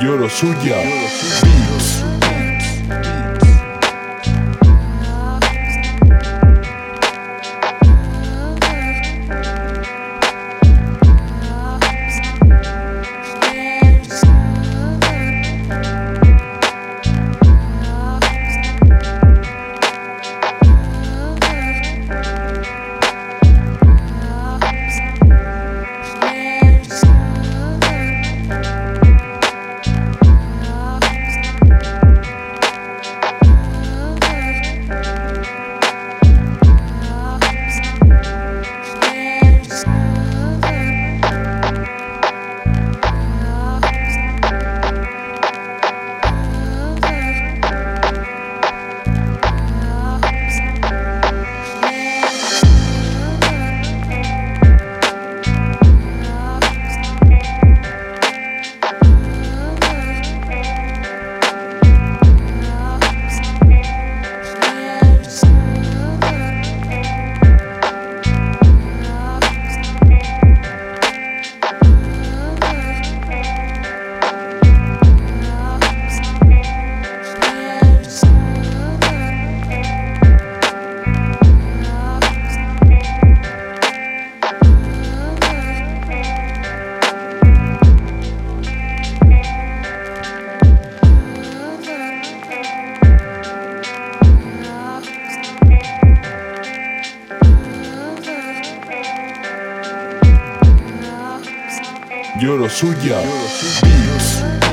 Lloro suya. Beats. Lloro suya. Beats.